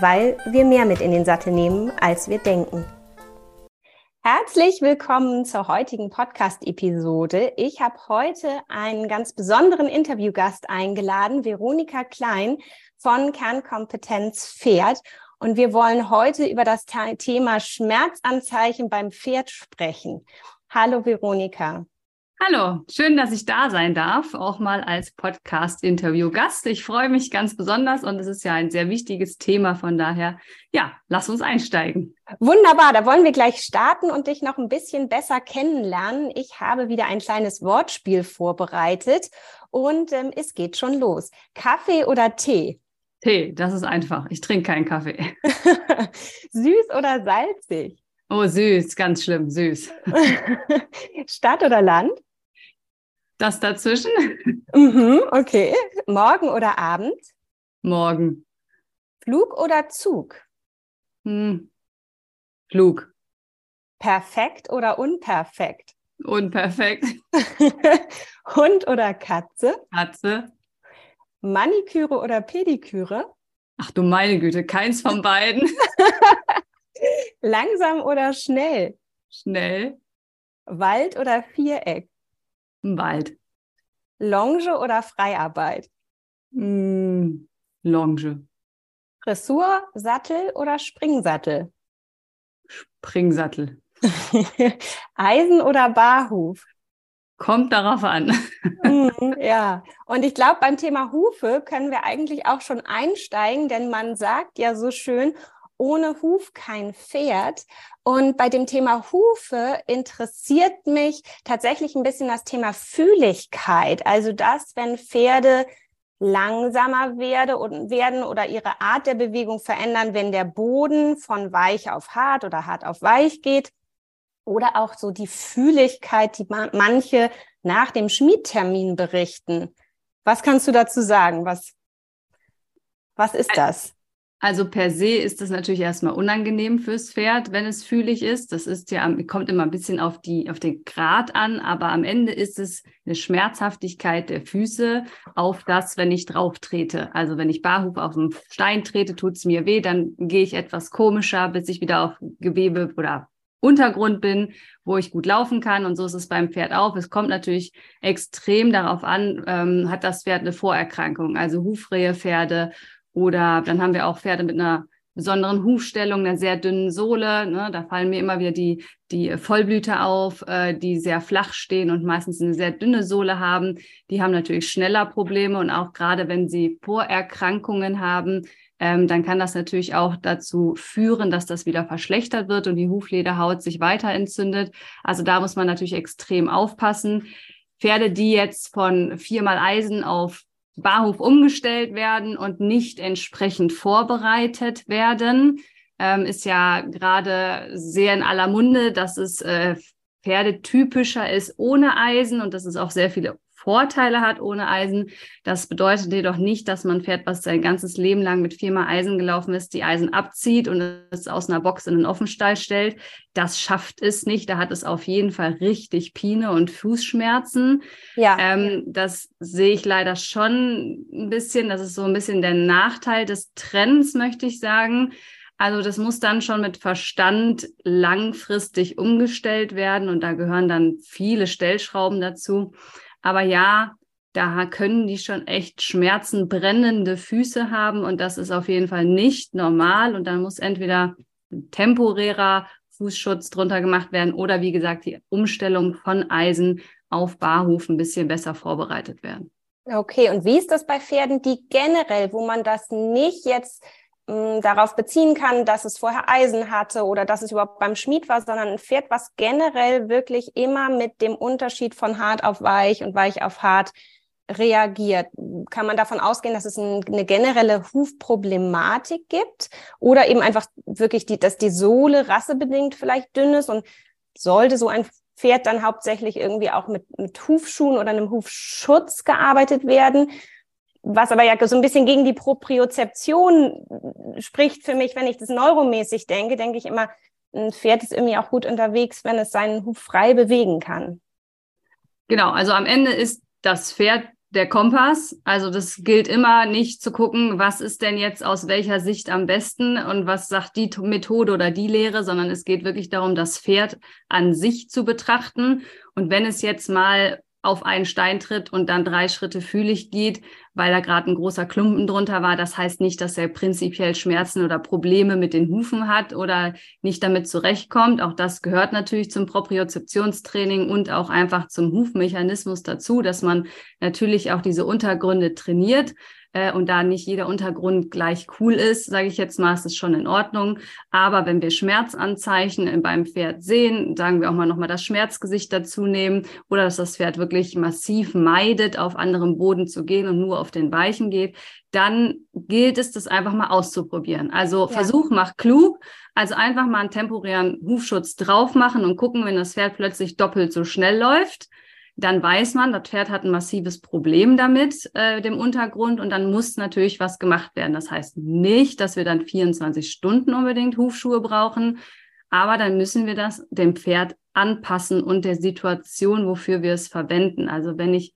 weil wir mehr mit in den Sattel nehmen, als wir denken. Herzlich willkommen zur heutigen Podcast-Episode. Ich habe heute einen ganz besonderen Interviewgast eingeladen, Veronika Klein von Kernkompetenz Pferd. Und wir wollen heute über das Thema Schmerzanzeichen beim Pferd sprechen. Hallo Veronika. Hallo, schön, dass ich da sein darf, auch mal als Podcast-Interview-Gast. Ich freue mich ganz besonders und es ist ja ein sehr wichtiges Thema. Von daher, ja, lass uns einsteigen. Wunderbar, da wollen wir gleich starten und dich noch ein bisschen besser kennenlernen. Ich habe wieder ein kleines Wortspiel vorbereitet und ähm, es geht schon los. Kaffee oder Tee? Tee, das ist einfach. Ich trinke keinen Kaffee. Süß oder salzig? Oh, süß, ganz schlimm, süß. Stadt oder Land? Das dazwischen? Mhm, okay. Morgen oder Abend? Morgen. Flug oder Zug? Hm. Flug. Perfekt oder unperfekt? Unperfekt. Hund oder Katze? Katze. Maniküre oder Pediküre? Ach du meine Güte, keins von beiden. Langsam oder schnell? Schnell. Wald oder Viereck? Wald. Longe oder Freiarbeit? Mm, Longe. Dressur, Sattel oder Springsattel? Springsattel. Eisen oder Barhuf? Kommt darauf an. Mhm, ja, und ich glaube, beim Thema Hufe können wir eigentlich auch schon einsteigen, denn man sagt ja so schön, ohne Huf kein Pferd. Und bei dem Thema Hufe interessiert mich tatsächlich ein bisschen das Thema Fühligkeit. Also das, wenn Pferde langsamer werde und werden oder ihre Art der Bewegung verändern, wenn der Boden von weich auf hart oder hart auf weich geht. Oder auch so die Fühligkeit, die manche nach dem Schmiedtermin berichten. Was kannst du dazu sagen? Was, was ist das? Also per se ist das natürlich erstmal unangenehm fürs Pferd, wenn es fühlig ist. Das ist ja, kommt immer ein bisschen auf die, auf den Grad an, aber am Ende ist es eine Schmerzhaftigkeit der Füße auf das, wenn ich drauf trete. Also wenn ich Barhuf auf den Stein trete, tut es mir weh, dann gehe ich etwas komischer, bis ich wieder auf Gewebe oder Untergrund bin, wo ich gut laufen kann. Und so ist es beim Pferd auch. Es kommt natürlich extrem darauf an, ähm, hat das Pferd eine Vorerkrankung, also Hufrehe Pferde oder dann haben wir auch Pferde mit einer besonderen Hufstellung, einer sehr dünnen Sohle. Ne? Da fallen mir immer wieder die, die Vollblüter auf, äh, die sehr flach stehen und meistens eine sehr dünne Sohle haben. Die haben natürlich schneller Probleme und auch gerade wenn sie Vorerkrankungen haben, ähm, dann kann das natürlich auch dazu führen, dass das wieder verschlechtert wird und die Huflederhaut sich weiter entzündet. Also da muss man natürlich extrem aufpassen. Pferde, die jetzt von viermal Eisen auf Barhof umgestellt werden und nicht entsprechend vorbereitet werden. Ähm, ist ja gerade sehr in aller Munde, dass es äh, pferdetypischer ist ohne Eisen und dass es auch sehr viele Vorteile hat ohne Eisen. Das bedeutet jedoch nicht, dass man Pferd, was sein ganzes Leben lang mit viermal Eisen gelaufen ist, die Eisen abzieht und es aus einer Box in den Offenstall stellt. Das schafft es nicht. Da hat es auf jeden Fall richtig Pine und Fußschmerzen. Ja. Ähm, das sehe ich leider schon ein bisschen. Das ist so ein bisschen der Nachteil des Trends, möchte ich sagen. Also das muss dann schon mit Verstand langfristig umgestellt werden und da gehören dann viele Stellschrauben dazu. Aber ja, da können die schon echt Schmerzen, brennende Füße haben und das ist auf jeden Fall nicht normal und dann muss entweder temporärer Fußschutz drunter gemacht werden oder wie gesagt die Umstellung von Eisen auf Barhuf ein bisschen besser vorbereitet werden. Okay, und wie ist das bei Pferden, die generell, wo man das nicht jetzt mh, darauf beziehen kann, dass es vorher Eisen hatte oder dass es überhaupt beim Schmied war, sondern ein Pferd, was generell wirklich immer mit dem Unterschied von hart auf weich und weich auf hart reagiert? Kann man davon ausgehen, dass es ein, eine generelle Hufproblematik gibt oder eben einfach wirklich, die, dass die Sohle rassebedingt vielleicht dünn ist und sollte so ein Pferd dann hauptsächlich irgendwie auch mit, mit Hufschuhen oder einem Hufschutz gearbeitet werden? Was aber ja so ein bisschen gegen die Propriozeption spricht für mich, wenn ich das neuromäßig denke, denke ich immer, ein Pferd ist irgendwie auch gut unterwegs, wenn es seinen Huf frei bewegen kann. Genau, also am Ende ist das Pferd der Kompass. Also das gilt immer nicht zu gucken, was ist denn jetzt aus welcher Sicht am besten und was sagt die Methode oder die Lehre, sondern es geht wirklich darum, das Pferd an sich zu betrachten. Und wenn es jetzt mal auf einen Stein tritt und dann drei Schritte fühlig geht, weil da gerade ein großer Klumpen drunter war. Das heißt nicht, dass er prinzipiell Schmerzen oder Probleme mit den Hufen hat oder nicht damit zurechtkommt. Auch das gehört natürlich zum Propriozeptionstraining und auch einfach zum Hufmechanismus dazu, dass man natürlich auch diese Untergründe trainiert äh, und da nicht jeder Untergrund gleich cool ist, sage ich jetzt mal, ist es schon in Ordnung. Aber wenn wir Schmerzanzeichen beim Pferd sehen, sagen wir auch mal nochmal das Schmerzgesicht dazu nehmen oder dass das Pferd wirklich massiv meidet, auf anderem Boden zu gehen und nur auf den Weichen geht, dann gilt es, das einfach mal auszuprobieren. Also ja. Versuch macht klug. Also einfach mal einen temporären Hufschutz drauf machen und gucken, wenn das Pferd plötzlich doppelt so schnell läuft dann weiß man, das Pferd hat ein massives Problem damit, äh, dem Untergrund, und dann muss natürlich was gemacht werden. Das heißt nicht, dass wir dann 24 Stunden unbedingt Hufschuhe brauchen, aber dann müssen wir das dem Pferd anpassen und der Situation, wofür wir es verwenden. Also wenn ich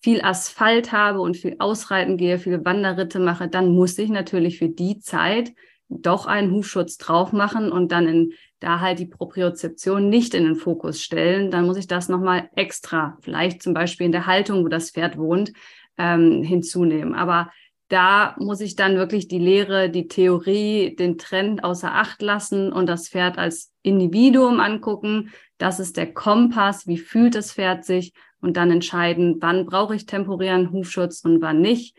viel Asphalt habe und viel Ausreiten gehe, viele Wanderritte mache, dann muss ich natürlich für die Zeit doch einen Hufschutz drauf machen und dann in da halt die Propriozeption nicht in den Fokus stellen, dann muss ich das nochmal extra, vielleicht zum Beispiel in der Haltung, wo das Pferd wohnt, ähm, hinzunehmen. Aber da muss ich dann wirklich die Lehre, die Theorie, den Trend außer Acht lassen und das Pferd als Individuum angucken. Das ist der Kompass. Wie fühlt das Pferd sich? Und dann entscheiden, wann brauche ich temporären Hufschutz und wann nicht.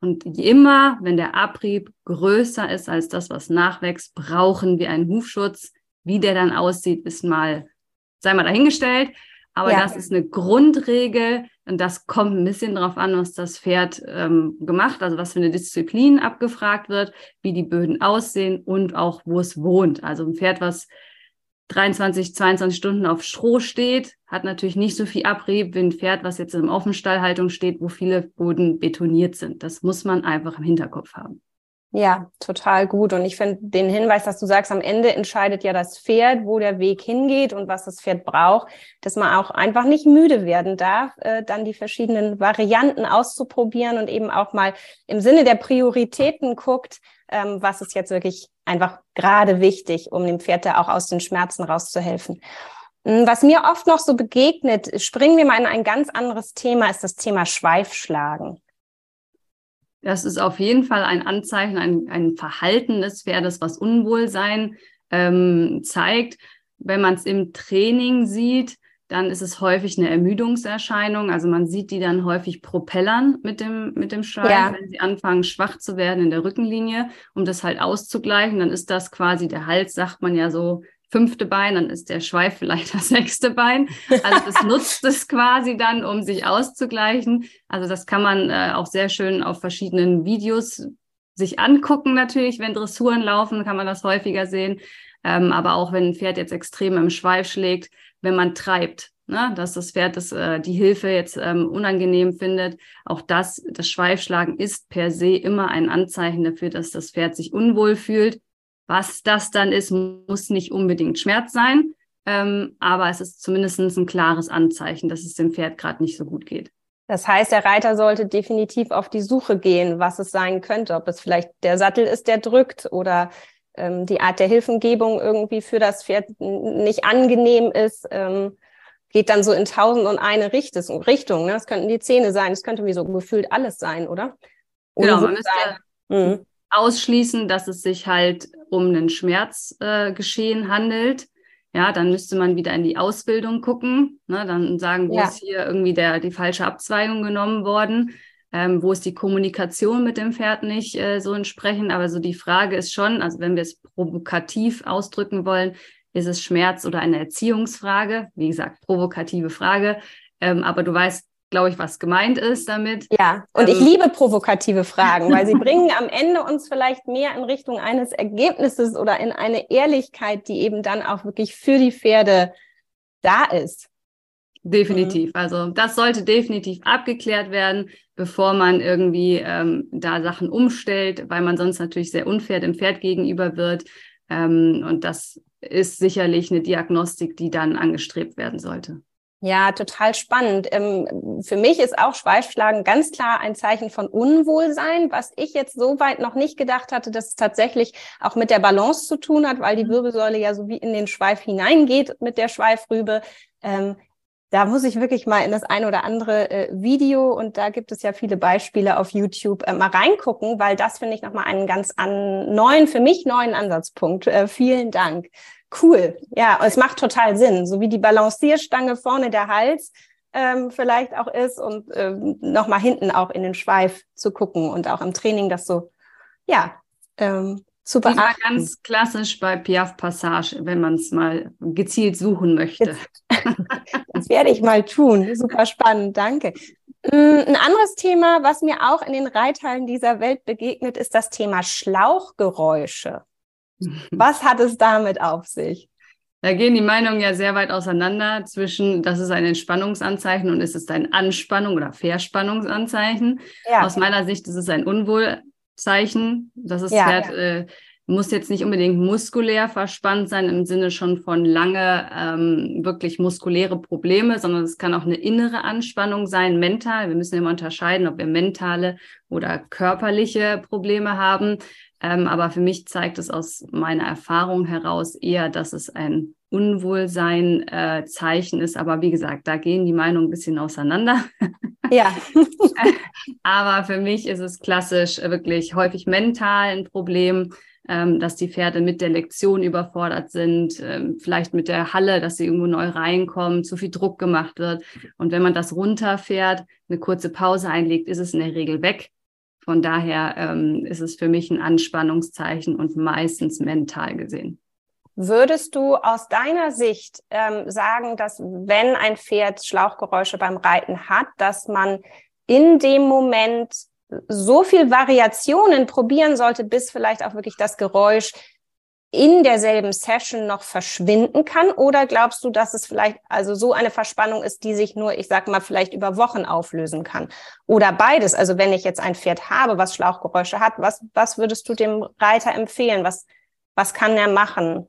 Und immer, wenn der Abrieb größer ist als das, was nachwächst, brauchen wir einen Hufschutz. Wie der dann aussieht, ist mal, sei mal dahingestellt. Aber ja. das ist eine Grundregel und das kommt ein bisschen darauf an, was das Pferd ähm, gemacht, also was für eine Disziplin abgefragt wird, wie die Böden aussehen und auch wo es wohnt. Also ein Pferd, was 23, 22 Stunden auf Stroh steht, hat natürlich nicht so viel Abrieb wie ein Pferd, was jetzt in Offenstallhaltung steht, wo viele Boden betoniert sind. Das muss man einfach im Hinterkopf haben. Ja, total gut. Und ich finde den Hinweis, dass du sagst, am Ende entscheidet ja das Pferd, wo der Weg hingeht und was das Pferd braucht, dass man auch einfach nicht müde werden darf, äh, dann die verschiedenen Varianten auszuprobieren und eben auch mal im Sinne der Prioritäten guckt, ähm, was ist jetzt wirklich einfach gerade wichtig, um dem Pferd da auch aus den Schmerzen rauszuhelfen. Hm, was mir oft noch so begegnet, springen wir mal in ein ganz anderes Thema, ist das Thema Schweifschlagen. Das ist auf jeden Fall ein Anzeichen, ein, ein Verhalten des Pferdes, was Unwohlsein ähm, zeigt. Wenn man es im Training sieht, dann ist es häufig eine Ermüdungserscheinung. Also man sieht die dann häufig propellern mit dem, mit dem Schweif, ja. wenn sie anfangen, schwach zu werden in der Rückenlinie, um das halt auszugleichen. Dann ist das quasi der Hals, sagt man ja so, fünfte Bein, dann ist der Schweif vielleicht das sechste Bein. Also das nutzt es quasi dann, um sich auszugleichen. Also das kann man äh, auch sehr schön auf verschiedenen Videos sich angucken natürlich. Wenn Dressuren laufen, kann man das häufiger sehen. Ähm, aber auch wenn ein Pferd jetzt extrem im Schweif schlägt, wenn man treibt, ne, dass das Pferd das, äh, die Hilfe jetzt ähm, unangenehm findet. Auch das, das Schweifschlagen ist per se immer ein Anzeichen dafür, dass das Pferd sich unwohl fühlt. Was das dann ist, muss nicht unbedingt Schmerz sein, ähm, aber es ist zumindest ein klares Anzeichen, dass es dem Pferd gerade nicht so gut geht. Das heißt, der Reiter sollte definitiv auf die Suche gehen, was es sein könnte, ob es vielleicht der Sattel ist, der drückt oder ähm, die Art der Hilfengebung irgendwie für das Pferd nicht angenehm ist. Ähm, geht dann so in tausend und eine Richtung. Ne? Das könnten die Zähne sein, es könnte wie so gefühlt alles sein, oder? Genau, man müsste mhm. Ausschließen, dass es sich halt um ein Schmerzgeschehen äh, handelt. Ja, dann müsste man wieder in die Ausbildung gucken, ne? dann sagen, wo ja. ist hier irgendwie der, die falsche Abzweigung genommen worden, ähm, wo ist die Kommunikation mit dem Pferd nicht äh, so entsprechend. Aber so die Frage ist schon, also wenn wir es provokativ ausdrücken wollen, ist es Schmerz oder eine Erziehungsfrage? Wie gesagt, provokative Frage. Ähm, aber du weißt glaube ich, was gemeint ist damit. Ja, und ähm, ich liebe provokative Fragen, weil sie bringen am Ende uns vielleicht mehr in Richtung eines Ergebnisses oder in eine Ehrlichkeit, die eben dann auch wirklich für die Pferde da ist. Definitiv. Mhm. Also das sollte definitiv abgeklärt werden, bevor man irgendwie ähm, da Sachen umstellt, weil man sonst natürlich sehr unfair dem Pferd gegenüber wird. Ähm, und das ist sicherlich eine Diagnostik, die dann angestrebt werden sollte. Ja, total spannend. Ähm, für mich ist auch Schweifschlagen ganz klar ein Zeichen von Unwohlsein, was ich jetzt so weit noch nicht gedacht hatte, dass es tatsächlich auch mit der Balance zu tun hat, weil die mhm. Wirbelsäule ja so wie in den Schweif hineingeht mit der Schweifrübe. Ähm, da muss ich wirklich mal in das ein oder andere äh, Video und da gibt es ja viele Beispiele auf YouTube äh, mal reingucken, weil das finde ich nochmal einen ganz an, neuen, für mich neuen Ansatzpunkt. Äh, vielen Dank. Cool. Ja, es macht total Sinn. So wie die Balancierstange vorne der Hals ähm, vielleicht auch ist und ähm, nochmal hinten auch in den Schweif zu gucken und auch im Training das so, ja, ähm, zu beachten. Das war ganz klassisch bei Piaf Passage, wenn man es mal gezielt suchen möchte. das werde ich mal tun. Super spannend, danke. Mm, ein anderes Thema, was mir auch in den Reithallen dieser Welt begegnet, ist das Thema Schlauchgeräusche. Was hat es damit auf sich? Da gehen die Meinungen ja sehr weit auseinander zwischen, das ist ein Entspannungsanzeichen und ist es ein Anspannung- oder Verspannungsanzeichen. Ja. Aus meiner Sicht ist es ein Unwohlzeichen. Das ist ja, Pferd ja. Äh, muss jetzt nicht unbedingt muskulär verspannt sein im Sinne schon von lange ähm, wirklich muskuläre Probleme, sondern es kann auch eine innere Anspannung sein, mental. Wir müssen immer unterscheiden, ob wir mentale oder körperliche Probleme haben. Ähm, aber für mich zeigt es aus meiner Erfahrung heraus eher, dass es ein Unwohlsein-Zeichen äh, ist. Aber wie gesagt, da gehen die Meinungen ein bisschen auseinander. Ja. aber für mich ist es klassisch wirklich häufig mental ein Problem. Ähm, dass die Pferde mit der Lektion überfordert sind, ähm, vielleicht mit der Halle, dass sie irgendwo neu reinkommen, zu viel Druck gemacht wird. Und wenn man das runterfährt, eine kurze Pause einlegt, ist es in der Regel weg. Von daher ähm, ist es für mich ein Anspannungszeichen und meistens mental gesehen. Würdest du aus deiner Sicht ähm, sagen, dass wenn ein Pferd Schlauchgeräusche beim Reiten hat, dass man in dem Moment so viel Variationen probieren sollte, bis vielleicht auch wirklich das Geräusch in derselben Session noch verschwinden kann? Oder glaubst du, dass es vielleicht also so eine Verspannung ist, die sich nur, ich sag mal, vielleicht über Wochen auflösen kann? Oder beides? Also wenn ich jetzt ein Pferd habe, was Schlauchgeräusche hat, was, was würdest du dem Reiter empfehlen? Was, was kann er machen?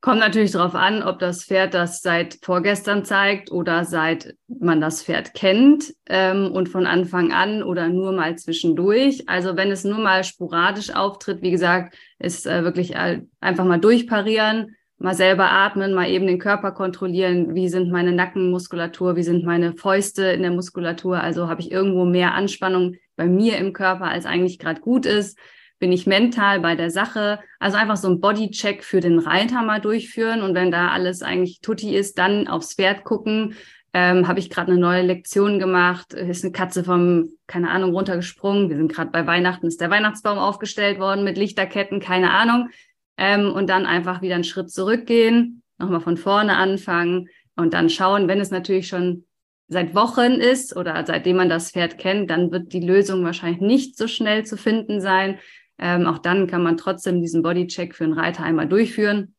Kommt natürlich darauf an, ob das Pferd das seit vorgestern zeigt oder seit man das Pferd kennt ähm, und von Anfang an oder nur mal zwischendurch. Also wenn es nur mal sporadisch auftritt, wie gesagt, ist äh, wirklich äh, einfach mal durchparieren, mal selber atmen, mal eben den Körper kontrollieren. Wie sind meine Nackenmuskulatur? Wie sind meine Fäuste in der Muskulatur? Also habe ich irgendwo mehr Anspannung bei mir im Körper, als eigentlich gerade gut ist bin ich mental bei der Sache. Also einfach so ein Bodycheck für den Reiter mal durchführen und wenn da alles eigentlich tutti ist, dann aufs Pferd gucken. Ähm, habe ich gerade eine neue Lektion gemacht, ist eine Katze vom, keine Ahnung, runtergesprungen. Wir sind gerade bei Weihnachten, ist der Weihnachtsbaum aufgestellt worden mit Lichterketten, keine Ahnung. Ähm, und dann einfach wieder einen Schritt zurückgehen, nochmal von vorne anfangen und dann schauen, wenn es natürlich schon seit Wochen ist oder seitdem man das Pferd kennt, dann wird die Lösung wahrscheinlich nicht so schnell zu finden sein. Ähm, auch dann kann man trotzdem diesen Bodycheck für einen Reiter einmal durchführen.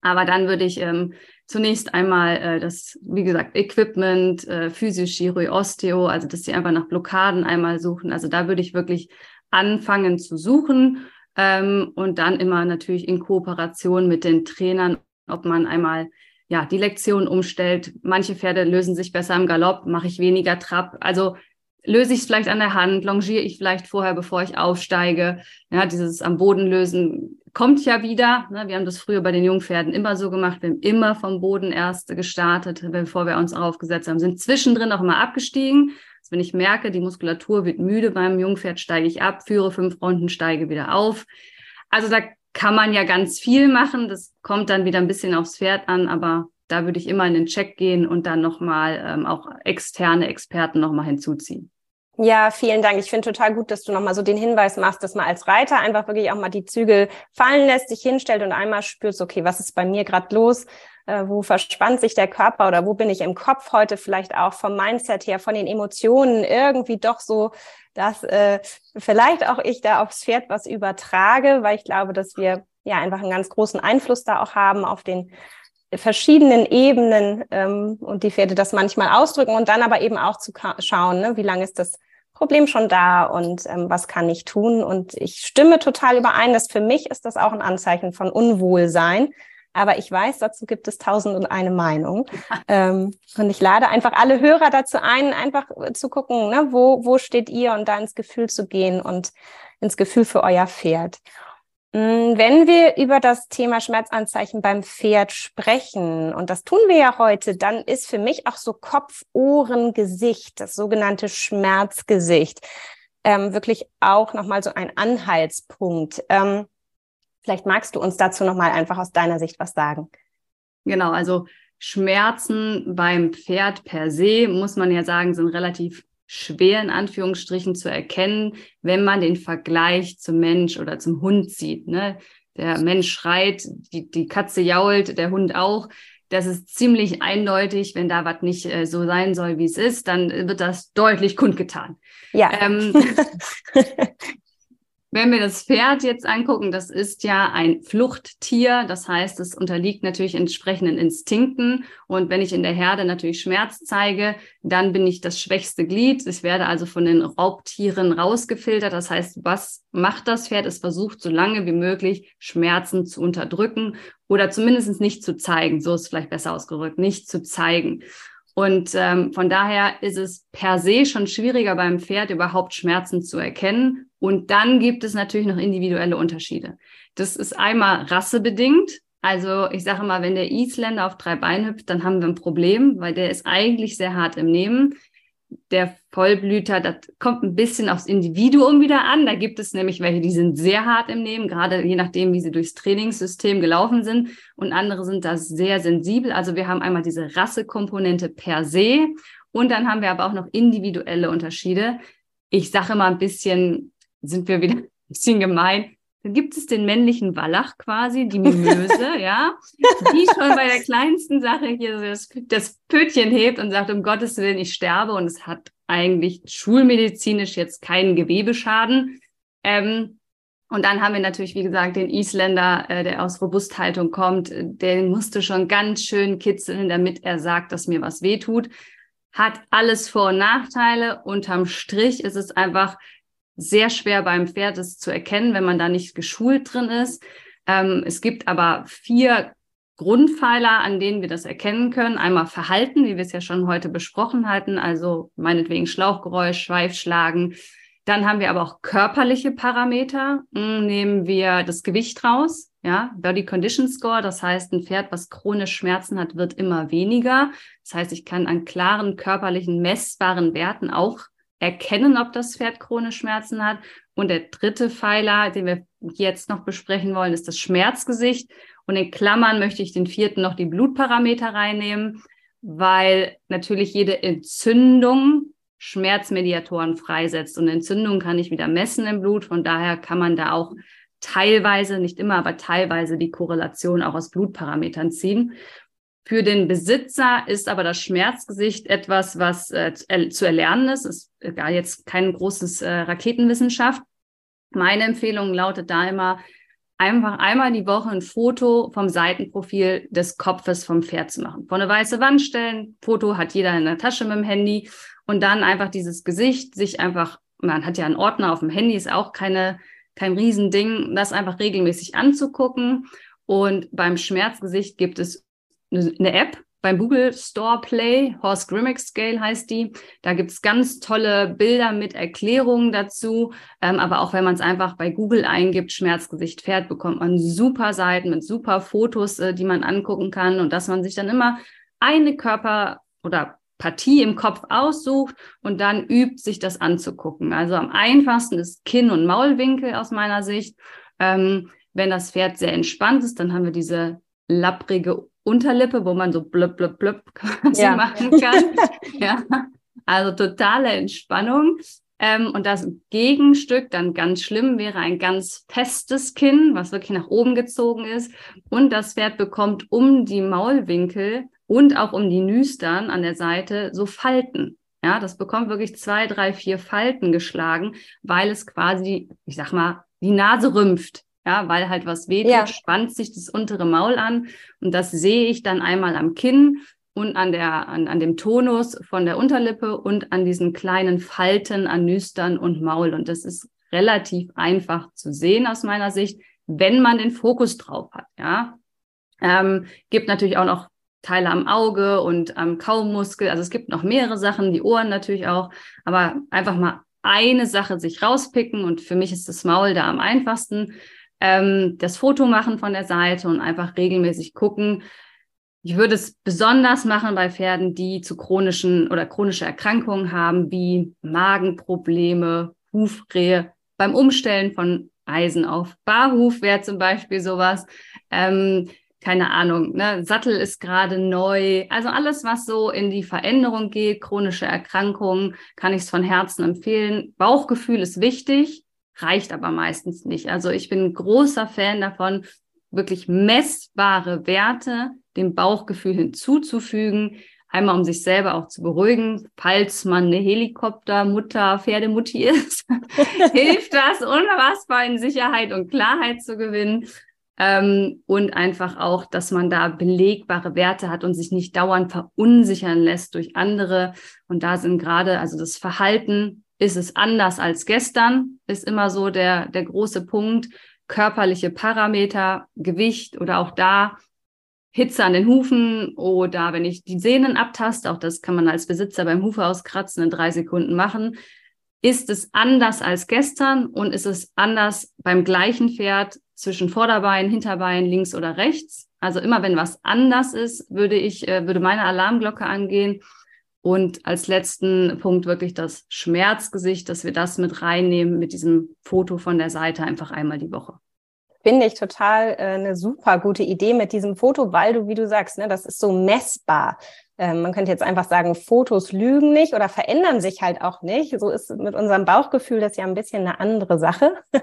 Aber dann würde ich ähm, zunächst einmal äh, das, wie gesagt, Equipment, äh, Physio, Chiro, Osteo, also dass sie einfach nach Blockaden einmal suchen. Also da würde ich wirklich anfangen zu suchen ähm, und dann immer natürlich in Kooperation mit den Trainern, ob man einmal ja die Lektion umstellt. Manche Pferde lösen sich besser im Galopp, mache ich weniger Trab. Also löse ich es vielleicht an der Hand, longiere ich vielleicht vorher, bevor ich aufsteige. Ja, dieses am Boden lösen kommt ja wieder. Ne? Wir haben das früher bei den Jungpferden immer so gemacht. Wir haben immer vom Boden erst gestartet, bevor wir uns aufgesetzt haben, sind zwischendrin auch immer abgestiegen. Also wenn ich merke, die Muskulatur wird müde beim Jungpferd, steige ich ab, führe fünf Runden, steige wieder auf. Also da kann man ja ganz viel machen. Das kommt dann wieder ein bisschen aufs Pferd an, aber da würde ich immer in den Check gehen und dann nochmal ähm, auch externe Experten nochmal hinzuziehen. Ja, vielen Dank. Ich finde total gut, dass du nochmal so den Hinweis machst, dass man als Reiter einfach wirklich auch mal die Zügel fallen lässt, sich hinstellt und einmal spürt, okay, was ist bei mir gerade los? Äh, wo verspannt sich der Körper oder wo bin ich im Kopf heute vielleicht auch vom Mindset her, von den Emotionen irgendwie doch so, dass äh, vielleicht auch ich da aufs Pferd was übertrage, weil ich glaube, dass wir ja einfach einen ganz großen Einfluss da auch haben auf den verschiedenen Ebenen ähm, und die Pferde das manchmal ausdrücken und dann aber eben auch zu schauen, ne, wie lange ist das Problem schon da und ähm, was kann ich tun. Und ich stimme total überein, dass für mich ist das auch ein Anzeichen von Unwohlsein. Aber ich weiß, dazu gibt es tausend und eine Meinung. ähm, und ich lade einfach alle Hörer dazu ein, einfach zu gucken, ne, wo, wo steht ihr und da ins Gefühl zu gehen und ins Gefühl für euer Pferd. Mm, wenn wir über das Thema Schmerzanzeichen beim Pferd sprechen, und das tun wir ja heute, dann ist für mich auch so Kopf, Ohren, Gesicht, das sogenannte Schmerzgesicht, ähm, wirklich auch nochmal so ein Anhaltspunkt. Ähm, vielleicht magst du uns dazu nochmal einfach aus deiner Sicht was sagen. Genau, also Schmerzen beim Pferd per se, muss man ja sagen, sind relativ schwer in Anführungsstrichen zu erkennen, wenn man den Vergleich zum Mensch oder zum Hund sieht. Ne? Der Mensch schreit, die, die Katze jault, der Hund auch. Das ist ziemlich eindeutig, wenn da was nicht äh, so sein soll, wie es ist, dann wird das deutlich kundgetan. Ja. Ähm, Wenn wir das Pferd jetzt angucken, das ist ja ein Fluchttier. Das heißt, es unterliegt natürlich entsprechenden Instinkten. Und wenn ich in der Herde natürlich Schmerz zeige, dann bin ich das schwächste Glied. Ich werde also von den Raubtieren rausgefiltert. Das heißt, was macht das Pferd? Es versucht, so lange wie möglich Schmerzen zu unterdrücken oder zumindest nicht zu zeigen. So ist vielleicht besser ausgedrückt, nicht zu zeigen. Und ähm, von daher ist es per se schon schwieriger beim Pferd überhaupt Schmerzen zu erkennen. Und dann gibt es natürlich noch individuelle Unterschiede. Das ist einmal rassebedingt. Also ich sage mal, wenn der Isländer auf drei Beinen hüpft, dann haben wir ein Problem, weil der ist eigentlich sehr hart im Nehmen der Vollblüter, das kommt ein bisschen aufs Individuum wieder an. Da gibt es nämlich welche, die sind sehr hart im Nehmen, gerade je nachdem, wie sie durchs Trainingssystem gelaufen sind. Und andere sind da sehr sensibel. Also wir haben einmal diese Rassekomponente per se und dann haben wir aber auch noch individuelle Unterschiede. Ich sage mal ein bisschen, sind wir wieder ein bisschen gemein. Da gibt es den männlichen Wallach quasi, die Mimöse, ja, die schon bei der kleinsten Sache hier das, das Pötchen hebt und sagt, um Gottes Willen, ich sterbe und es hat eigentlich schulmedizinisch jetzt keinen Gewebeschaden. Ähm, und dann haben wir natürlich, wie gesagt, den Isländer, äh, der aus Robusthaltung kommt, den musste schon ganz schön kitzeln, damit er sagt, dass mir was wehtut. Hat alles Vor- und Nachteile. Unterm Strich ist es einfach sehr schwer beim Pferd es zu erkennen, wenn man da nicht geschult drin ist. Ähm, es gibt aber vier Grundpfeiler, an denen wir das erkennen können. Einmal Verhalten, wie wir es ja schon heute besprochen hatten, also meinetwegen Schlauchgeräusch, Schweifschlagen. Dann haben wir aber auch körperliche Parameter. Hm, nehmen wir das Gewicht raus, ja, Body Condition Score. Das heißt, ein Pferd, was chronisch Schmerzen hat, wird immer weniger. Das heißt, ich kann an klaren körperlichen messbaren Werten auch erkennen, ob das Pferd chronisch Schmerzen hat. Und der dritte Pfeiler, den wir jetzt noch besprechen wollen, ist das Schmerzgesicht. Und in Klammern möchte ich den vierten noch die Blutparameter reinnehmen, weil natürlich jede Entzündung Schmerzmediatoren freisetzt. Und Entzündung kann ich wieder messen im Blut. Von daher kann man da auch teilweise, nicht immer, aber teilweise die Korrelation auch aus Blutparametern ziehen. Für den Besitzer ist aber das Schmerzgesicht etwas, was äh, zu erlernen ist. Ist gar jetzt kein großes äh, Raketenwissenschaft. Meine Empfehlung lautet da immer, einfach einmal die Woche ein Foto vom Seitenprofil des Kopfes vom Pferd zu machen. Vor eine weiße Wand stellen, Foto hat jeder in der Tasche mit dem Handy und dann einfach dieses Gesicht sich einfach, man hat ja einen Ordner auf dem Handy, ist auch keine, kein Riesending, das einfach regelmäßig anzugucken. Und beim Schmerzgesicht gibt es eine App beim Google Store Play, Horse Grimmick Scale heißt die. Da gibt's ganz tolle Bilder mit Erklärungen dazu. Ähm, aber auch wenn man es einfach bei Google eingibt, Schmerzgesicht Pferd, bekommt man super Seiten mit super Fotos, äh, die man angucken kann und dass man sich dann immer eine Körper oder Partie im Kopf aussucht und dann übt, sich das anzugucken. Also am einfachsten ist Kinn- und Maulwinkel aus meiner Sicht. Ähm, wenn das Pferd sehr entspannt ist, dann haben wir diese lapprige Unterlippe, wo man so blub, blub, blub quasi ja. machen kann. ja. Also totale Entspannung. Ähm, und das Gegenstück, dann ganz schlimm, wäre ein ganz festes Kinn, was wirklich nach oben gezogen ist. Und das Pferd bekommt um die Maulwinkel und auch um die Nüstern an der Seite so Falten. Ja, das bekommt wirklich zwei, drei, vier Falten geschlagen, weil es quasi, ich sag mal, die Nase rümpft. Ja, weil halt was wehtut, ja. spannt sich das untere Maul an. Und das sehe ich dann einmal am Kinn und an der, an, an dem Tonus von der Unterlippe und an diesen kleinen Falten an Nüstern und Maul. Und das ist relativ einfach zu sehen aus meiner Sicht, wenn man den Fokus drauf hat. Ja, ähm, gibt natürlich auch noch Teile am Auge und am Kaumuskel. Also es gibt noch mehrere Sachen, die Ohren natürlich auch, aber einfach mal eine Sache sich rauspicken und für mich ist das Maul da am einfachsten. Ähm, das Foto machen von der Seite und einfach regelmäßig gucken, ich würde es besonders machen bei Pferden, die zu chronischen oder chronische Erkrankungen haben, wie Magenprobleme, Hufrehe. Beim Umstellen von Eisen auf Barhuf wäre zum Beispiel sowas. Ähm, keine Ahnung, ne? Sattel ist gerade neu. Also alles, was so in die Veränderung geht, chronische Erkrankungen, kann ich es von Herzen empfehlen. Bauchgefühl ist wichtig, reicht aber meistens nicht. Also ich bin ein großer Fan davon, wirklich messbare Werte dem Bauchgefühl hinzuzufügen, einmal um sich selber auch zu beruhigen, falls man eine Helikoptermutter, Pferdemutti ist, hilft das unfassbar in Sicherheit und Klarheit zu gewinnen. Ähm, und einfach auch, dass man da belegbare Werte hat und sich nicht dauernd verunsichern lässt durch andere. Und da sind gerade, also das Verhalten, ist es anders als gestern, ist immer so der, der große Punkt. Körperliche Parameter, Gewicht oder auch da Hitze an den Hufen oder wenn ich die Sehnen abtaste, auch das kann man als Besitzer beim Hufe auskratzen in drei Sekunden machen, ist es anders als gestern und ist es anders beim gleichen Pferd zwischen Vorderbein, Hinterbein, links oder rechts. Also immer wenn was anders ist, würde ich, äh, würde meine Alarmglocke angehen. Und als letzten Punkt wirklich das Schmerzgesicht, dass wir das mit reinnehmen mit diesem Foto von der Seite einfach einmal die Woche finde ich total äh, eine super gute Idee mit diesem Foto, weil du, wie du sagst, ne, das ist so messbar. Ähm, man könnte jetzt einfach sagen, Fotos lügen nicht oder verändern sich halt auch nicht. So ist mit unserem Bauchgefühl das ja ein bisschen eine andere Sache.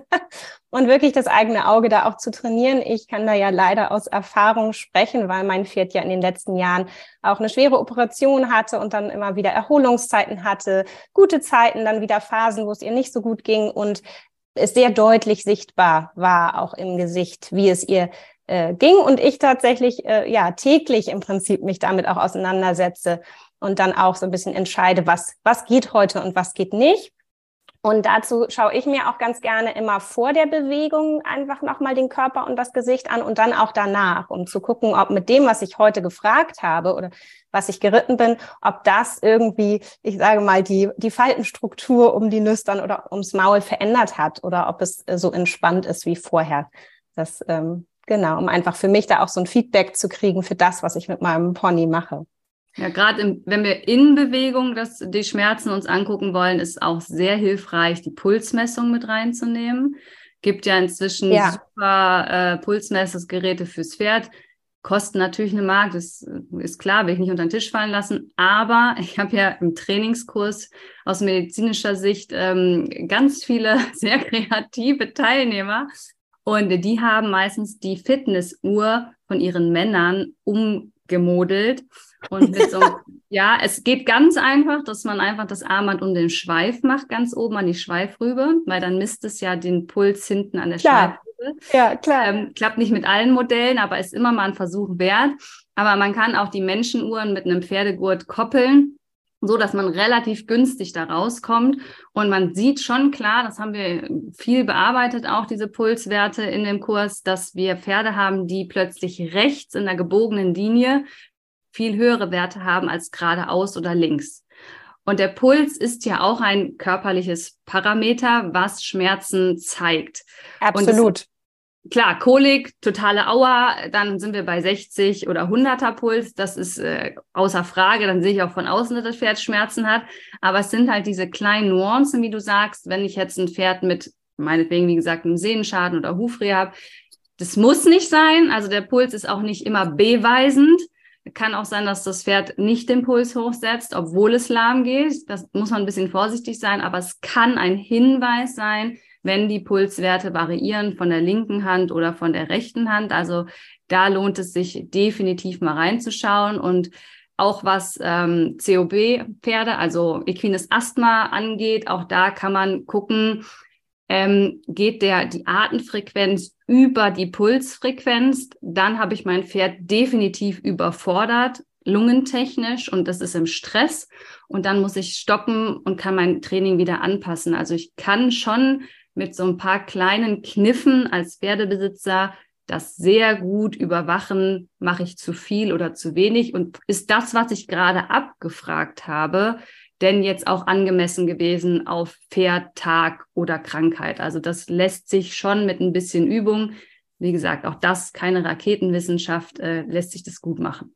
und wirklich das eigene Auge da auch zu trainieren. Ich kann da ja leider aus Erfahrung sprechen, weil mein Pferd ja in den letzten Jahren auch eine schwere Operation hatte und dann immer wieder Erholungszeiten hatte, gute Zeiten, dann wieder Phasen, wo es ihr nicht so gut ging und es sehr deutlich sichtbar war, auch im Gesicht, wie es ihr äh, ging und ich tatsächlich äh, ja täglich im Prinzip mich damit auch auseinandersetze und dann auch so ein bisschen entscheide, was was geht heute und was geht nicht. Und dazu schaue ich mir auch ganz gerne immer vor der Bewegung einfach nochmal den Körper und das Gesicht an und dann auch danach, um zu gucken, ob mit dem, was ich heute gefragt habe oder was ich geritten bin, ob das irgendwie, ich sage mal, die, die Faltenstruktur um die Nüstern oder ums Maul verändert hat oder ob es äh, so entspannt ist wie vorher. Das, ähm, genau, um einfach für mich da auch so ein Feedback zu kriegen für das, was ich mit meinem Pony mache. Ja, gerade wenn wir in Bewegung das, die Schmerzen uns angucken wollen, ist auch sehr hilfreich, die Pulsmessung mit reinzunehmen. Gibt ja inzwischen ja. super äh, Pulsmessungsgeräte fürs Pferd. Kosten natürlich eine Mark, das ist klar, will ich nicht unter den Tisch fallen lassen. Aber ich habe ja im Trainingskurs aus medizinischer Sicht ähm, ganz viele sehr kreative Teilnehmer. Und die haben meistens die Fitnessuhr von ihren Männern umgemodelt und mit so, ja, es geht ganz einfach, dass man einfach das Armband um den Schweif macht, ganz oben an die Schweifrübe, weil dann misst es ja den Puls hinten an der klar. Schweifrübe. Ja, klar. Ähm, klappt nicht mit allen Modellen, aber ist immer mal ein Versuch wert. Aber man kann auch die Menschenuhren mit einem Pferdegurt koppeln so dass man relativ günstig da rauskommt. Und man sieht schon klar, das haben wir viel bearbeitet, auch diese Pulswerte in dem Kurs, dass wir Pferde haben, die plötzlich rechts in der gebogenen Linie viel höhere Werte haben als geradeaus oder links. Und der Puls ist ja auch ein körperliches Parameter, was Schmerzen zeigt. Absolut. Klar, Kolik, totale Auer, dann sind wir bei 60 oder 100er Puls. Das ist äh, außer Frage. Dann sehe ich auch von außen, dass das Pferd Schmerzen hat. Aber es sind halt diese kleinen Nuancen, wie du sagst. Wenn ich jetzt ein Pferd mit, meinetwegen, wie gesagt, einem Sehnenschaden oder Hufrehe habe, das muss nicht sein. Also der Puls ist auch nicht immer beweisend. Kann auch sein, dass das Pferd nicht den Puls hochsetzt, obwohl es lahm geht. Das muss man ein bisschen vorsichtig sein, aber es kann ein Hinweis sein, wenn die Pulswerte variieren von der linken Hand oder von der rechten Hand. Also da lohnt es sich definitiv mal reinzuschauen und auch was ähm, COB-Pferde, also equines Asthma angeht, auch da kann man gucken, ähm, geht der die Atemfrequenz über die Pulsfrequenz, dann habe ich mein Pferd definitiv überfordert, lungentechnisch und das ist im Stress und dann muss ich stoppen und kann mein Training wieder anpassen. Also ich kann schon mit so ein paar kleinen Kniffen als Pferdebesitzer das sehr gut überwachen, mache ich zu viel oder zu wenig und ist das, was ich gerade abgefragt habe, denn jetzt auch angemessen gewesen auf Pferd, Tag oder Krankheit. Also das lässt sich schon mit ein bisschen Übung, wie gesagt, auch das keine Raketenwissenschaft, äh, lässt sich das gut machen.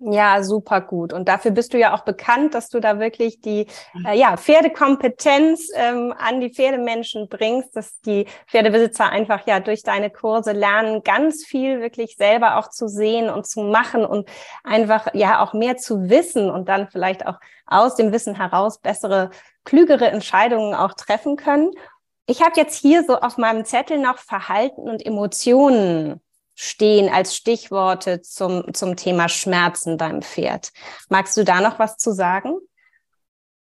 Ja, super gut. Und dafür bist du ja auch bekannt, dass du da wirklich die äh, ja, Pferdekompetenz ähm, an die Pferdemenschen bringst, dass die Pferdebesitzer einfach ja durch deine Kurse lernen, ganz viel wirklich selber auch zu sehen und zu machen und einfach ja auch mehr zu wissen und dann vielleicht auch aus dem Wissen heraus bessere, klügere Entscheidungen auch treffen können. Ich habe jetzt hier so auf meinem Zettel noch Verhalten und Emotionen stehen als Stichworte zum, zum Thema Schmerzen beim Pferd. Magst du da noch was zu sagen?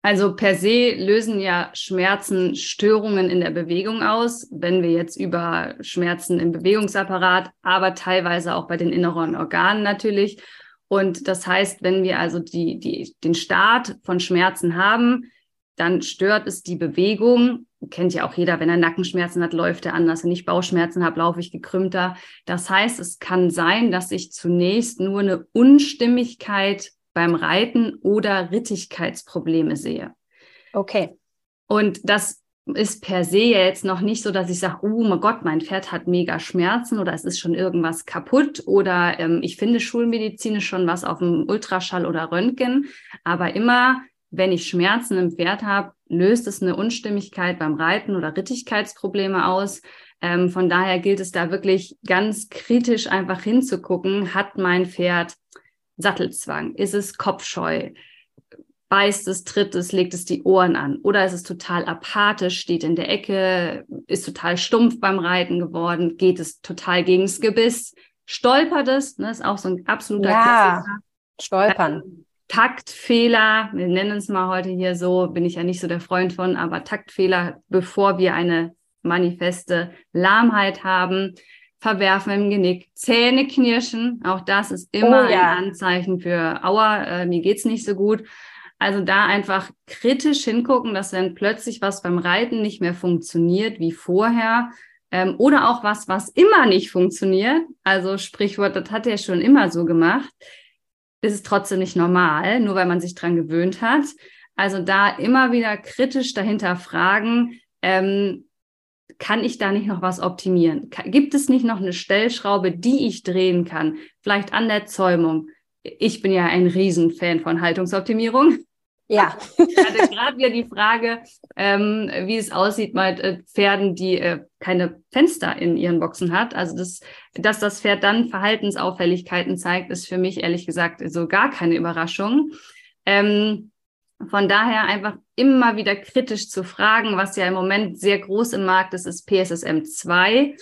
Also per se lösen ja Schmerzen Störungen in der Bewegung aus, wenn wir jetzt über Schmerzen im Bewegungsapparat, aber teilweise auch bei den inneren Organen natürlich. Und das heißt, wenn wir also die, die, den Start von Schmerzen haben, dann stört es die Bewegung. Kennt ja auch jeder, wenn er Nackenschmerzen hat, läuft er anders. Wenn ich Bauchschmerzen habe, laufe ich gekrümmter. Das heißt, es kann sein, dass ich zunächst nur eine Unstimmigkeit beim Reiten oder Rittigkeitsprobleme sehe. Okay. Und das ist per se jetzt noch nicht so, dass ich sage, oh mein Gott, mein Pferd hat mega Schmerzen oder es ist schon irgendwas kaputt oder ähm, ich finde schulmedizinisch schon was auf dem Ultraschall oder Röntgen. Aber immer wenn ich Schmerzen im Pferd habe, löst es eine Unstimmigkeit beim Reiten oder Rittigkeitsprobleme aus. Ähm, von daher gilt es da wirklich ganz kritisch einfach hinzugucken, hat mein Pferd Sattelzwang? Ist es kopfscheu? Beißt es, tritt es, legt es die Ohren an? Oder ist es total apathisch, steht in der Ecke, ist total stumpf beim Reiten geworden, geht es total gegens Gebiss, stolpert es, ne, ist auch so ein absoluter ja, Klassiker. Stolpern. Taktfehler, wir nennen es mal heute hier so, bin ich ja nicht so der Freund von, aber Taktfehler, bevor wir eine manifeste Lahmheit haben, Verwerfen im Genick, Zähne knirschen, auch das ist immer oh, ja. ein Anzeichen für Aua, äh, mir geht's nicht so gut. Also da einfach kritisch hingucken, dass wenn plötzlich was beim Reiten nicht mehr funktioniert wie vorher, ähm, oder auch was, was immer nicht funktioniert, also Sprichwort, das hat er schon immer so gemacht, ist es trotzdem nicht normal, nur weil man sich dran gewöhnt hat. Also da immer wieder kritisch dahinter fragen, ähm, kann ich da nicht noch was optimieren? Gibt es nicht noch eine Stellschraube, die ich drehen kann? Vielleicht an der Zäumung. Ich bin ja ein Riesenfan von Haltungsoptimierung. Ja. Ich hatte gerade wieder die Frage, ähm, wie es aussieht mit äh, Pferden, die äh, keine Fenster in ihren Boxen hat. Also das, dass das Pferd dann Verhaltensauffälligkeiten zeigt, ist für mich ehrlich gesagt so gar keine Überraschung. Ähm, von daher einfach immer wieder kritisch zu fragen, was ja im Moment sehr groß im Markt ist, ist PSSM 2.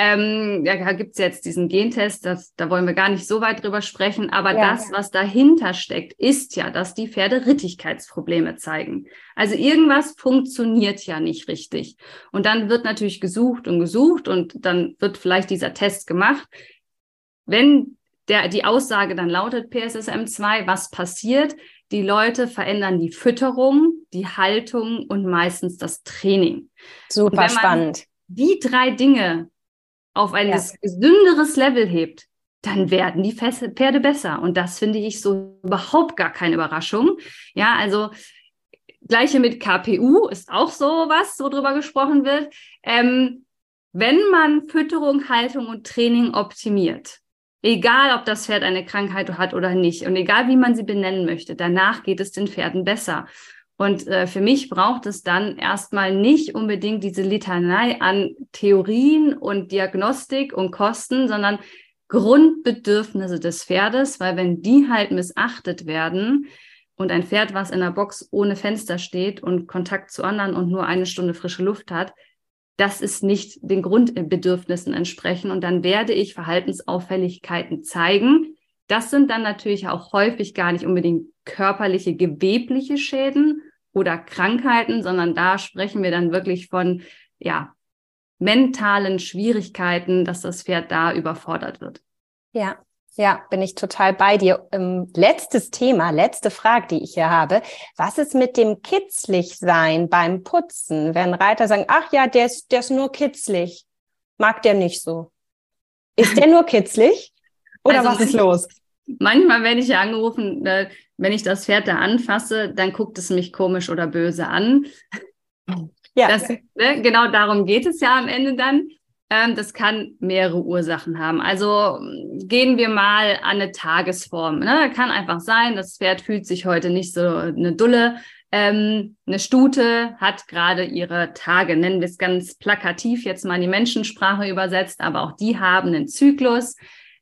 Ähm, da gibt's jetzt diesen Gentest, das, da wollen wir gar nicht so weit drüber sprechen, aber ja, das, ja. was dahinter steckt, ist ja, dass die Pferde Rittigkeitsprobleme zeigen. Also irgendwas funktioniert ja nicht richtig. Und dann wird natürlich gesucht und gesucht und dann wird vielleicht dieser Test gemacht. Wenn der, die Aussage dann lautet PSSM 2, was passiert? Die Leute verändern die Fütterung, die Haltung und meistens das Training. Super spannend. Die drei Dinge auf ein ja. gesünderes Level hebt, dann werden die Pferde besser. Und das finde ich so überhaupt gar keine Überraschung. Ja, also gleiche mit KPU ist auch so was, wo drüber gesprochen wird. Ähm, wenn man Fütterung, Haltung und Training optimiert, egal ob das Pferd eine Krankheit hat oder nicht und egal wie man sie benennen möchte, danach geht es den Pferden besser. Und äh, für mich braucht es dann erstmal nicht unbedingt diese Litanei an Theorien und Diagnostik und Kosten, sondern Grundbedürfnisse des Pferdes, weil wenn die halt missachtet werden und ein Pferd, was in der Box ohne Fenster steht und Kontakt zu anderen und nur eine Stunde frische Luft hat, das ist nicht den Grundbedürfnissen entsprechen und dann werde ich Verhaltensauffälligkeiten zeigen. Das sind dann natürlich auch häufig gar nicht unbedingt körperliche, gewebliche Schäden oder Krankheiten, sondern da sprechen wir dann wirklich von, ja, mentalen Schwierigkeiten, dass das Pferd da überfordert wird. Ja, ja, bin ich total bei dir. Ähm, letztes Thema, letzte Frage, die ich hier habe. Was ist mit dem Kitzligsein beim Putzen? Wenn Reiter sagen, ach ja, der ist, der ist nur kitzlig. Mag der nicht so. Ist der nur kitzlig? Oder also was ist los? Manchmal werde ich ja angerufen, äh, wenn ich das Pferd da anfasse, dann guckt es mich komisch oder böse an. Ja. Das, ne, genau darum geht es ja am Ende dann. Ähm, das kann mehrere Ursachen haben. Also gehen wir mal an eine Tagesform. Ne? Kann einfach sein, das Pferd fühlt sich heute nicht so eine Dulle. Ähm, eine Stute hat gerade ihre Tage, nennen wir es ganz plakativ jetzt mal in die Menschensprache übersetzt, aber auch die haben einen Zyklus.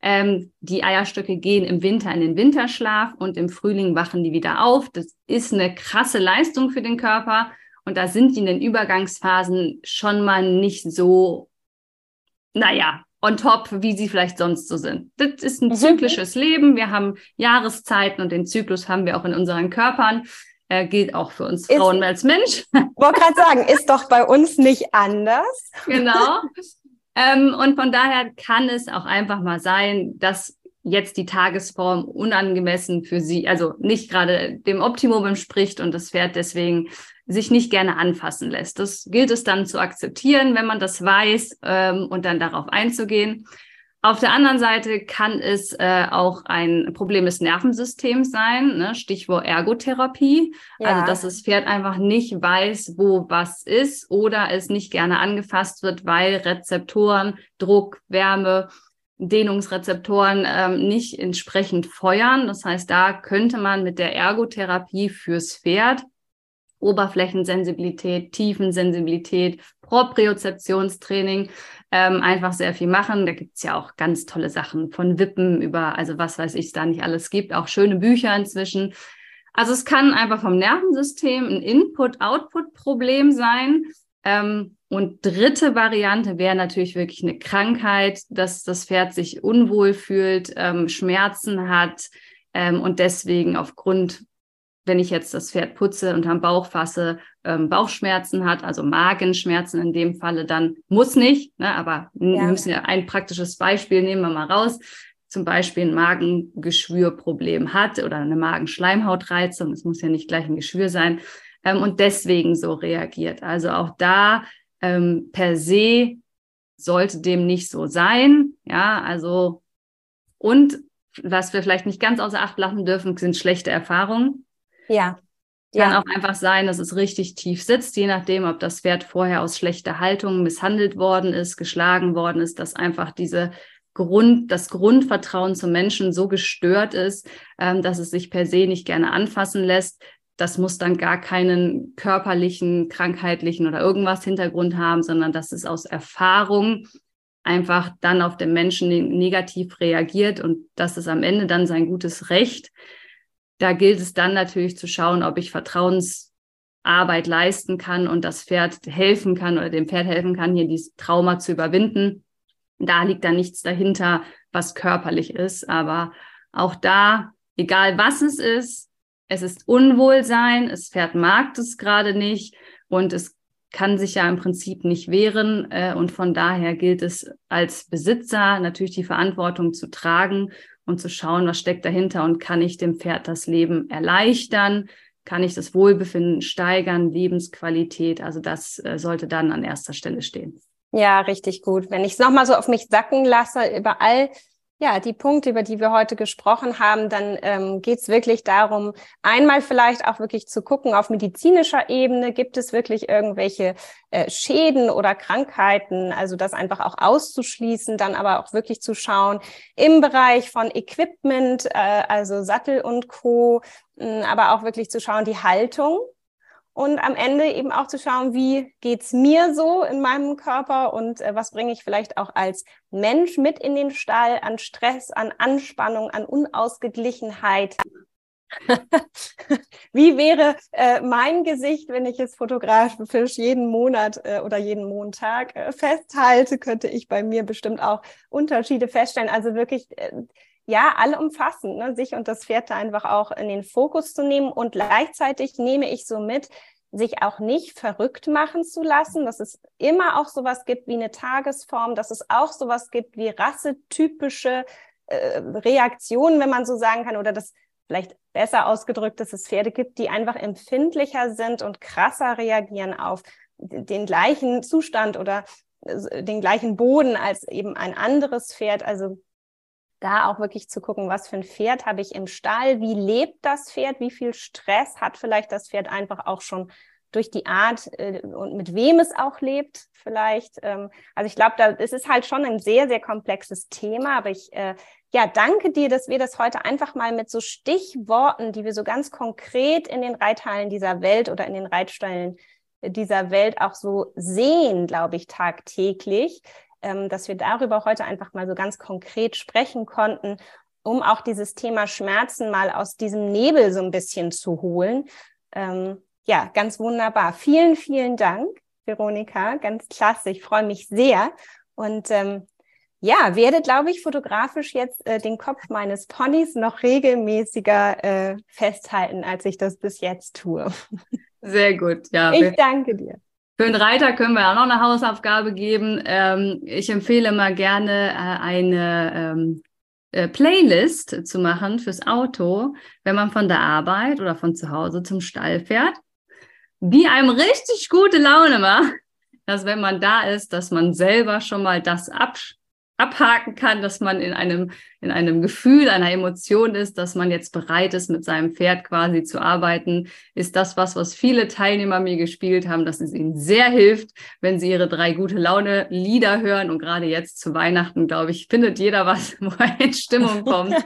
Ähm, die Eierstöcke gehen im Winter in den Winterschlaf und im Frühling wachen die wieder auf. Das ist eine krasse Leistung für den Körper. Und da sind die in den Übergangsphasen schon mal nicht so naja, on top, wie sie vielleicht sonst so sind. Das ist ein mhm. zyklisches Leben. Wir haben Jahreszeiten und den Zyklus haben wir auch in unseren Körpern. Er gilt auch für uns Frauen ist, als Mensch. Wollte gerade sagen, ist doch bei uns nicht anders. Genau. ähm, und von daher kann es auch einfach mal sein, dass jetzt die Tagesform unangemessen für sie, also nicht gerade dem Optimum entspricht und das Pferd deswegen sich nicht gerne anfassen lässt. Das gilt es dann zu akzeptieren, wenn man das weiß ähm, und dann darauf einzugehen. Auf der anderen Seite kann es äh, auch ein Problem des Nervensystems sein, ne? Stichwort Ergotherapie. Ja. Also, dass das Pferd einfach nicht weiß, wo was ist oder es nicht gerne angefasst wird, weil Rezeptoren, Druck, Wärme, Dehnungsrezeptoren ähm, nicht entsprechend feuern. Das heißt, da könnte man mit der Ergotherapie fürs Pferd Oberflächensensibilität, Tiefensensibilität, Propriozeptionstraining ähm, einfach sehr viel machen. Da gibt's ja auch ganz tolle Sachen von Wippen über, also was weiß ich, da nicht alles gibt, auch schöne Bücher inzwischen. Also es kann einfach vom Nervensystem ein Input-Output-Problem sein. Ähm, und dritte Variante wäre natürlich wirklich eine Krankheit, dass das Pferd sich unwohl fühlt, ähm, Schmerzen hat ähm, und deswegen aufgrund wenn ich jetzt das Pferd putze und am Bauch fasse, ähm, Bauchschmerzen hat, also Magenschmerzen in dem Falle, dann muss nicht, ne, aber ja. wir müssen ja ein praktisches Beispiel nehmen wir mal raus. Zum Beispiel ein Magengeschwürproblem hat oder eine Magenschleimhautreizung, es muss ja nicht gleich ein Geschwür sein, ähm, und deswegen so reagiert. Also auch da ähm, per se sollte dem nicht so sein. Ja, also und was wir vielleicht nicht ganz außer Acht lassen dürfen, sind schlechte Erfahrungen. Ja. Kann ja. auch einfach sein, dass es richtig tief sitzt, je nachdem, ob das Pferd vorher aus schlechter Haltung misshandelt worden ist, geschlagen worden ist, dass einfach diese Grund, das Grundvertrauen zum Menschen so gestört ist, ähm, dass es sich per se nicht gerne anfassen lässt. Das muss dann gar keinen körperlichen, krankheitlichen oder irgendwas Hintergrund haben, sondern dass es aus Erfahrung einfach dann auf den Menschen negativ reagiert und das ist am Ende dann sein gutes Recht, da gilt es dann natürlich zu schauen, ob ich Vertrauensarbeit leisten kann und das Pferd helfen kann oder dem Pferd helfen kann, hier dieses Trauma zu überwinden. Da liegt da nichts dahinter, was körperlich ist. Aber auch da, egal was es ist, es ist Unwohlsein, das Pferd mag es gerade nicht und es kann sich ja im Prinzip nicht wehren. Äh, und von daher gilt es als Besitzer natürlich die Verantwortung zu tragen und zu schauen, was steckt dahinter und kann ich dem Pferd das Leben erleichtern, kann ich das Wohlbefinden steigern, Lebensqualität. Also das äh, sollte dann an erster Stelle stehen. Ja, richtig gut. Wenn ich es nochmal so auf mich sacken lasse, überall ja, die Punkte, über die wir heute gesprochen haben, dann ähm, geht es wirklich darum, einmal vielleicht auch wirklich zu gucken, auf medizinischer Ebene gibt es wirklich irgendwelche äh, Schäden oder Krankheiten, also das einfach auch auszuschließen, dann aber auch wirklich zu schauen im Bereich von Equipment, äh, also Sattel und Co., mh, aber auch wirklich zu schauen, die Haltung, und am Ende eben auch zu schauen, wie geht's mir so in meinem Körper und äh, was bringe ich vielleicht auch als Mensch mit in den Stall an Stress, an Anspannung, an Unausgeglichenheit. Wie wäre äh, mein Gesicht, wenn ich es fotografisch jeden Monat äh, oder jeden Montag äh, festhalte, könnte ich bei mir bestimmt auch Unterschiede feststellen. Also wirklich, äh, ja, alle umfassend, ne? sich und das Pferd da einfach auch in den Fokus zu nehmen. Und gleichzeitig nehme ich so mit, sich auch nicht verrückt machen zu lassen, dass es immer auch sowas gibt wie eine Tagesform, dass es auch sowas gibt wie rassetypische äh, Reaktionen, wenn man so sagen kann, oder das vielleicht besser ausgedrückt, dass es Pferde gibt, die einfach empfindlicher sind und krasser reagieren auf den gleichen Zustand oder äh, den gleichen Boden als eben ein anderes Pferd. Also da auch wirklich zu gucken, was für ein Pferd habe ich im Stall, wie lebt das Pferd, wie viel Stress hat vielleicht das Pferd einfach auch schon durch die Art äh, und mit wem es auch lebt vielleicht. Ähm, also ich glaube, da es ist halt schon ein sehr, sehr komplexes Thema, aber ich äh, ja, danke dir, dass wir das heute einfach mal mit so Stichworten, die wir so ganz konkret in den Reithallen dieser Welt oder in den Reitstellen dieser Welt auch so sehen, glaube ich, tagtäglich, dass wir darüber heute einfach mal so ganz konkret sprechen konnten, um auch dieses Thema Schmerzen mal aus diesem Nebel so ein bisschen zu holen. Ähm, ja, ganz wunderbar. Vielen, vielen Dank, Veronika. Ganz klasse. Ich freue mich sehr. Und ähm, ja, werde, glaube ich, fotografisch jetzt äh, den Kopf meines Ponys noch regelmäßiger äh, festhalten, als ich das bis jetzt tue. Sehr gut, ja. Ich danke dir. Für einen Reiter können wir auch noch eine Hausaufgabe geben. Ähm, ich empfehle mal gerne äh, eine ähm, äh, Playlist zu machen fürs Auto, wenn man von der Arbeit oder von zu Hause zum Stall fährt, die einem richtig gute Laune macht, dass wenn man da ist, dass man selber schon mal das absch abhaken kann, dass man in einem, in einem Gefühl, einer Emotion ist, dass man jetzt bereit ist, mit seinem Pferd quasi zu arbeiten, ist das was, was viele Teilnehmer mir gespielt haben, dass es ihnen sehr hilft, wenn sie ihre drei gute Laune Lieder hören. Und gerade jetzt zu Weihnachten, glaube ich, findet jeder was, wo er in Stimmung kommt.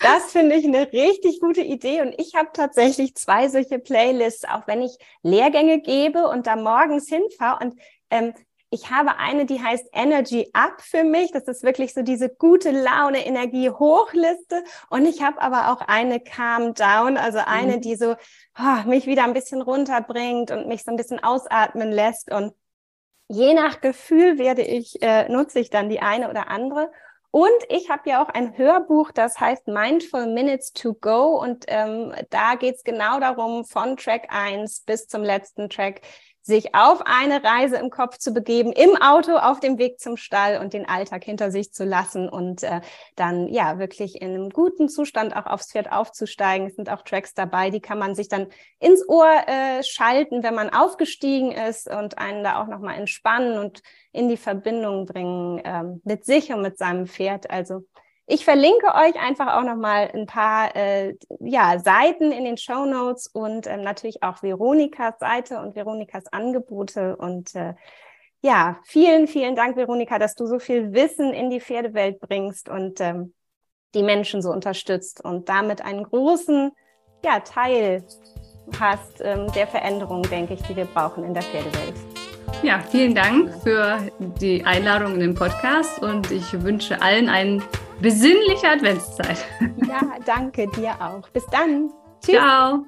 Das finde ich eine richtig gute Idee und ich habe tatsächlich zwei solche Playlists, auch wenn ich Lehrgänge gebe und da morgens hinfahre und ähm, ich habe eine, die heißt Energy Up für mich. Das ist wirklich so diese gute Laune, Energie Hochliste. Und ich habe aber auch eine Calm Down, also eine, mhm. die so oh, mich wieder ein bisschen runterbringt und mich so ein bisschen ausatmen lässt. Und je nach Gefühl werde ich, äh, nutze ich dann die eine oder andere. Und ich habe ja auch ein Hörbuch, das heißt Mindful Minutes to Go. Und ähm, da geht es genau darum, von Track 1 bis zum letzten Track, sich auf eine Reise im Kopf zu begeben, im Auto auf dem Weg zum Stall und den Alltag hinter sich zu lassen und äh, dann ja wirklich in einem guten Zustand auch aufs Pferd aufzusteigen. Es sind auch Tracks dabei, die kann man sich dann ins Ohr äh, schalten, wenn man aufgestiegen ist und einen da auch nochmal entspannen und in die Verbindung bringen ähm, mit sich und mit seinem Pferd. Also ich verlinke euch einfach auch nochmal ein paar äh, ja, Seiten in den Show Notes und ähm, natürlich auch Veronikas Seite und Veronikas Angebote. Und äh, ja, vielen, vielen Dank, Veronika, dass du so viel Wissen in die Pferdewelt bringst und ähm, die Menschen so unterstützt und damit einen großen ja, Teil hast ähm, der Veränderung, denke ich, die wir brauchen in der Pferdewelt. Ja, vielen Dank für die Einladung in den Podcast und ich wünsche allen einen besinnliche Adventszeit. Ja, danke dir auch. Bis dann. Tschüss. Ciao.